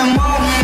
Damals im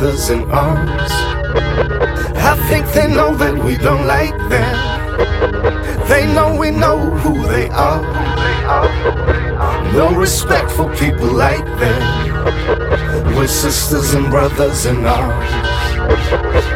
brothers in arms. I think they know that we don't like them. They know we know who they are. No respect for people like them. We're sisters and brothers in arms.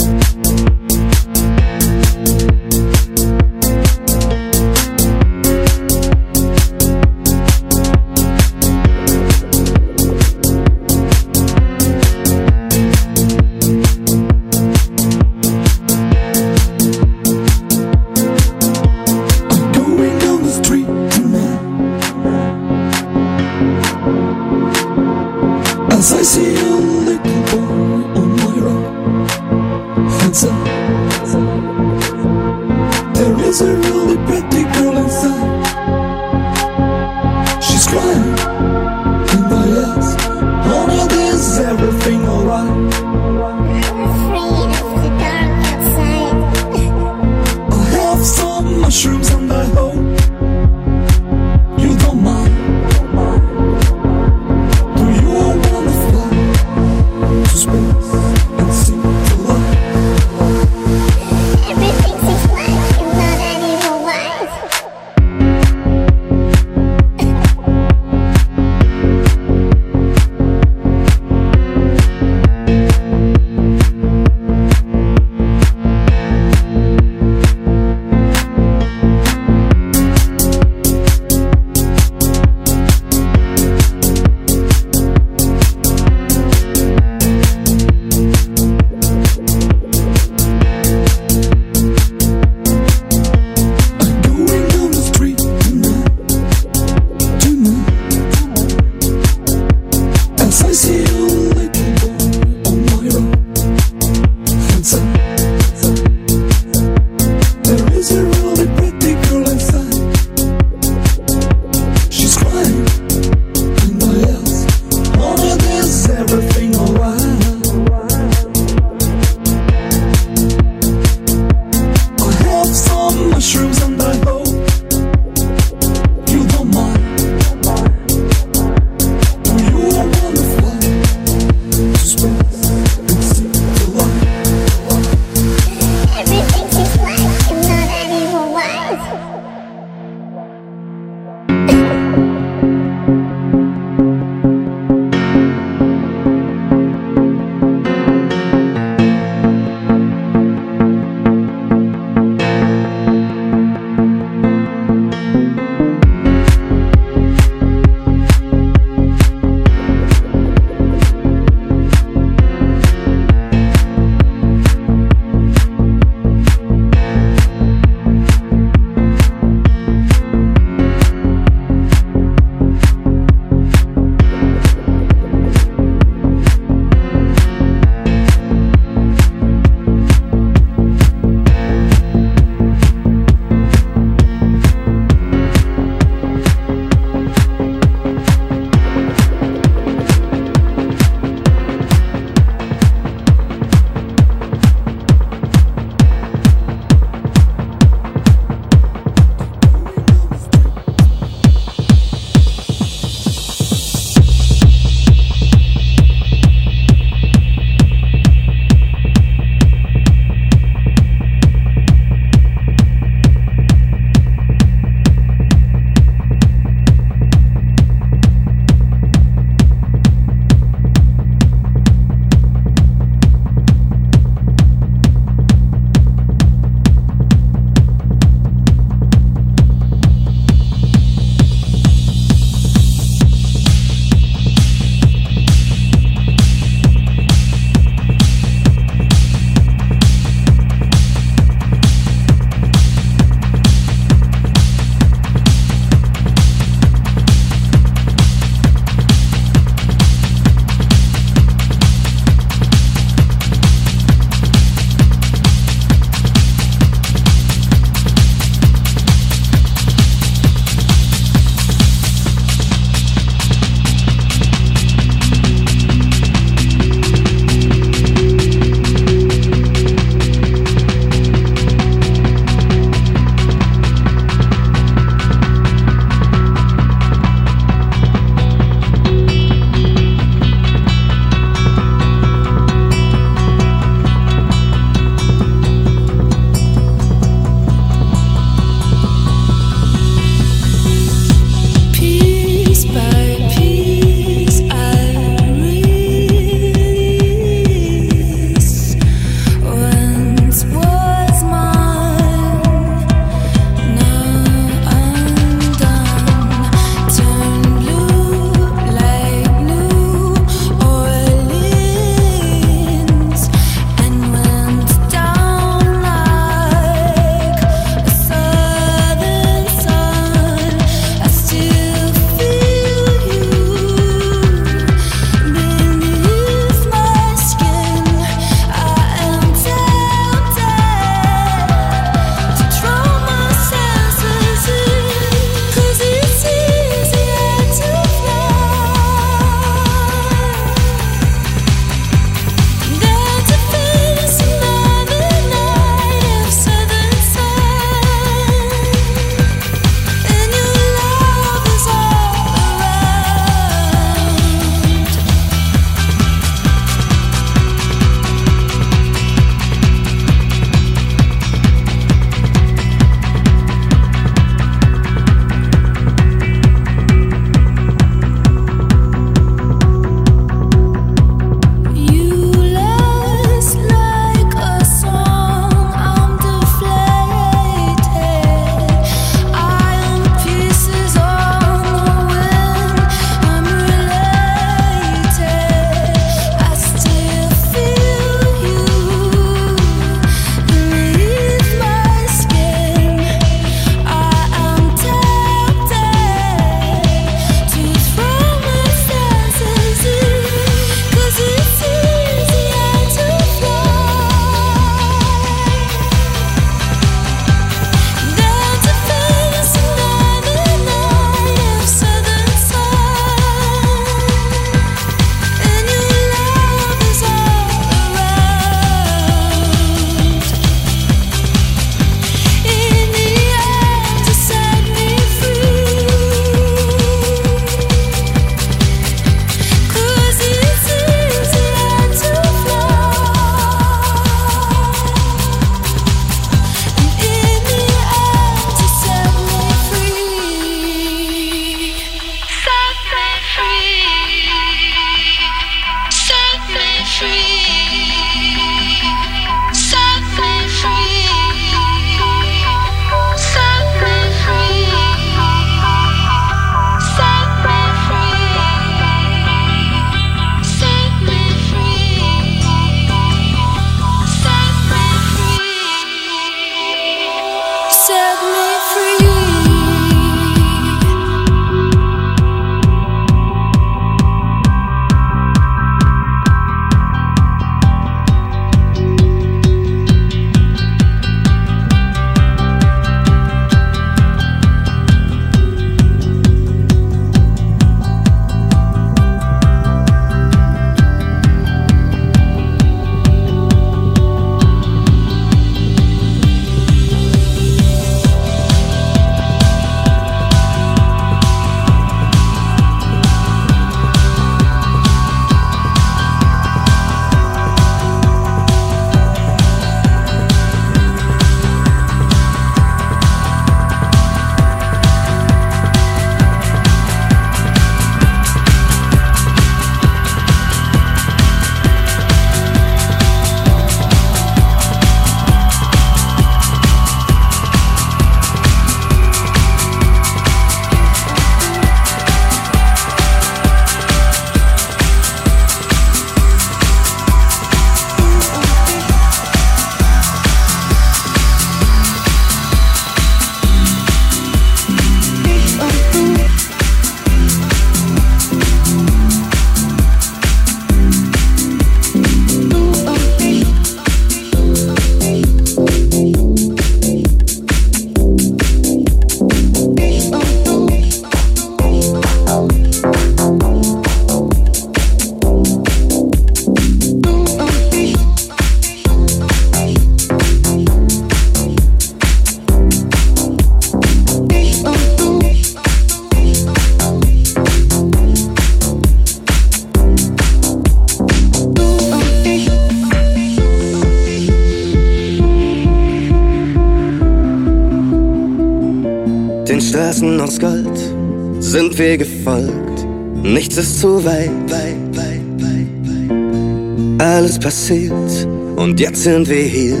sind wir hier,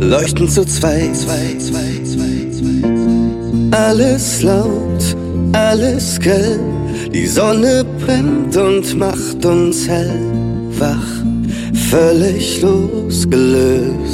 leuchten zu zweit. Alles laut, alles grell, die Sonne brennt und macht uns hell. Wach, völlig losgelöst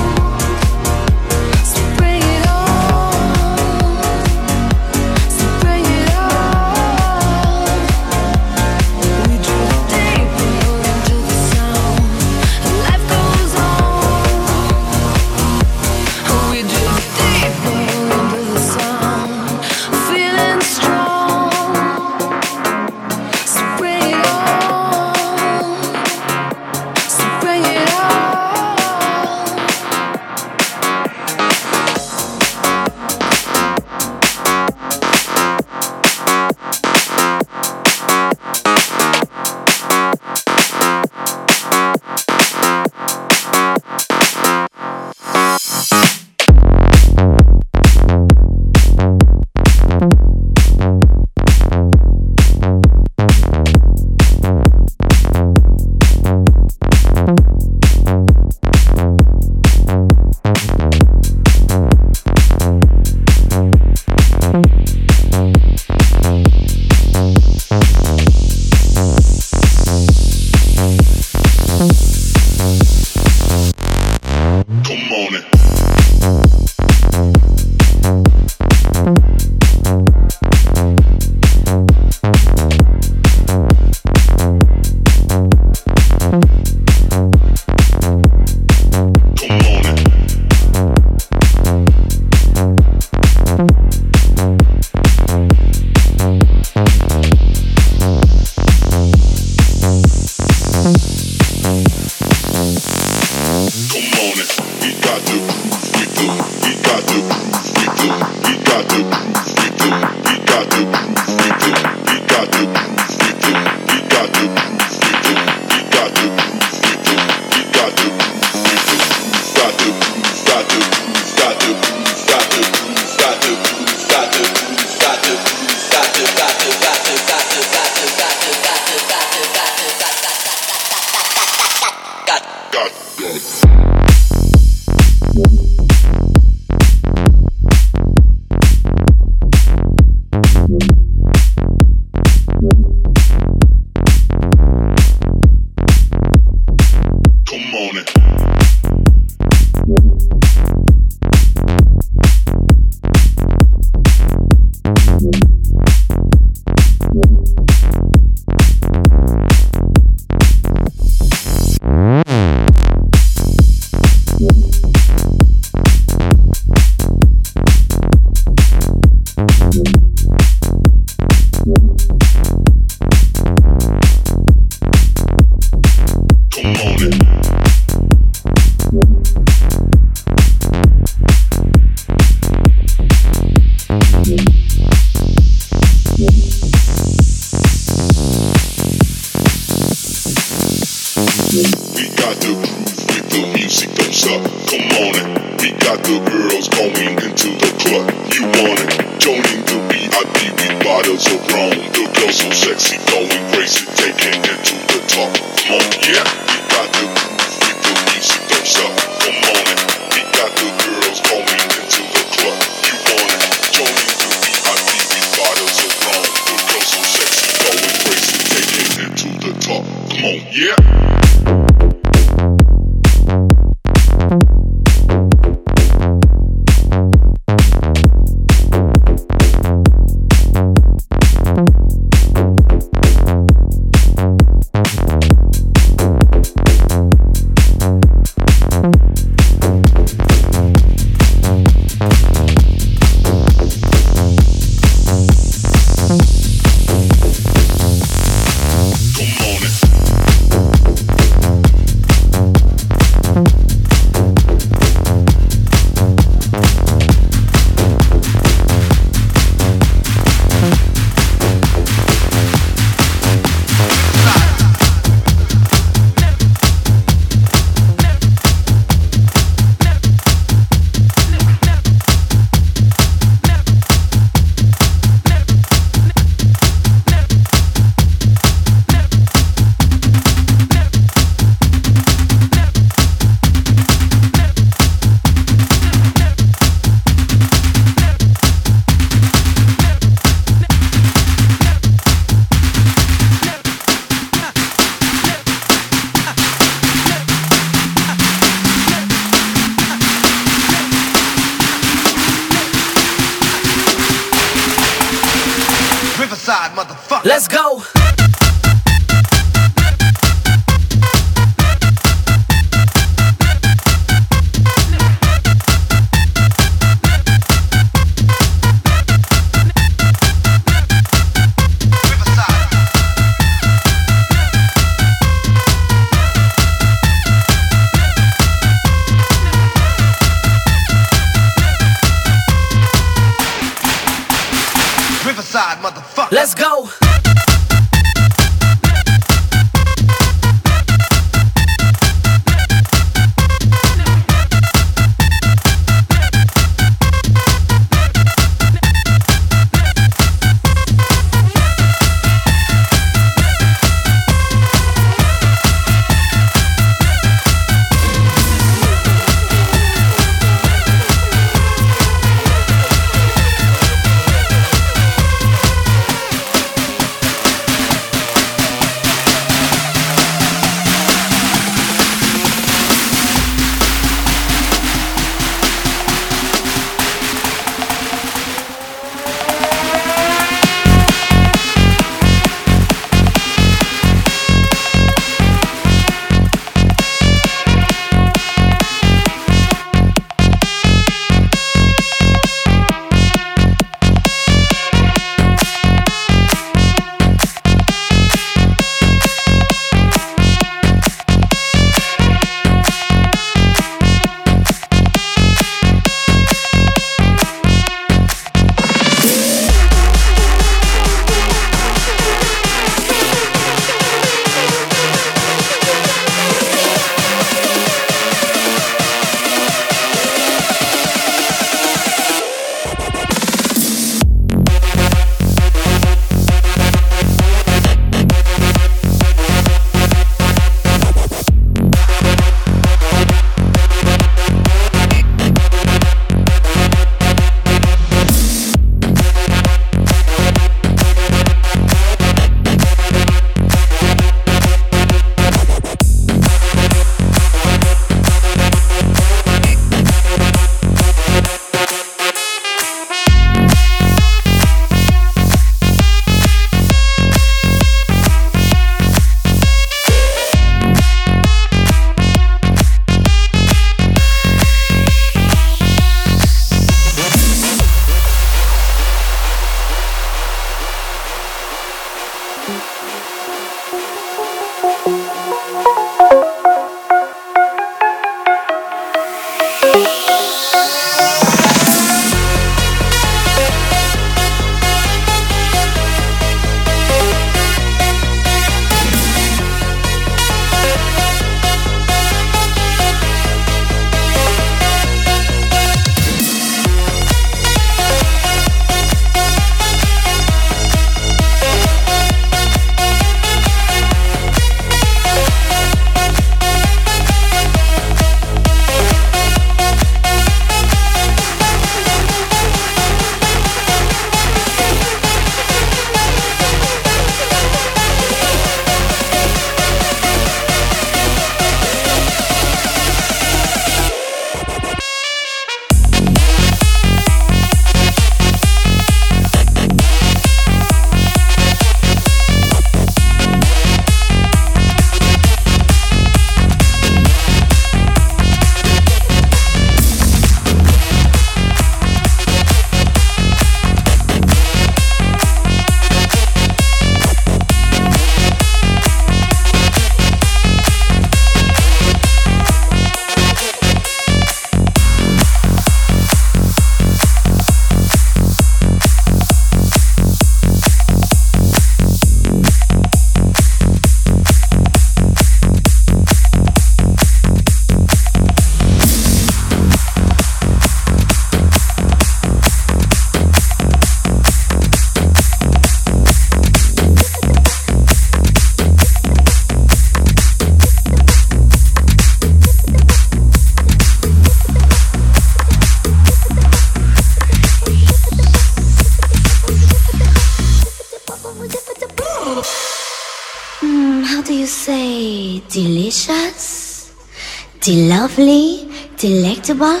Basketball,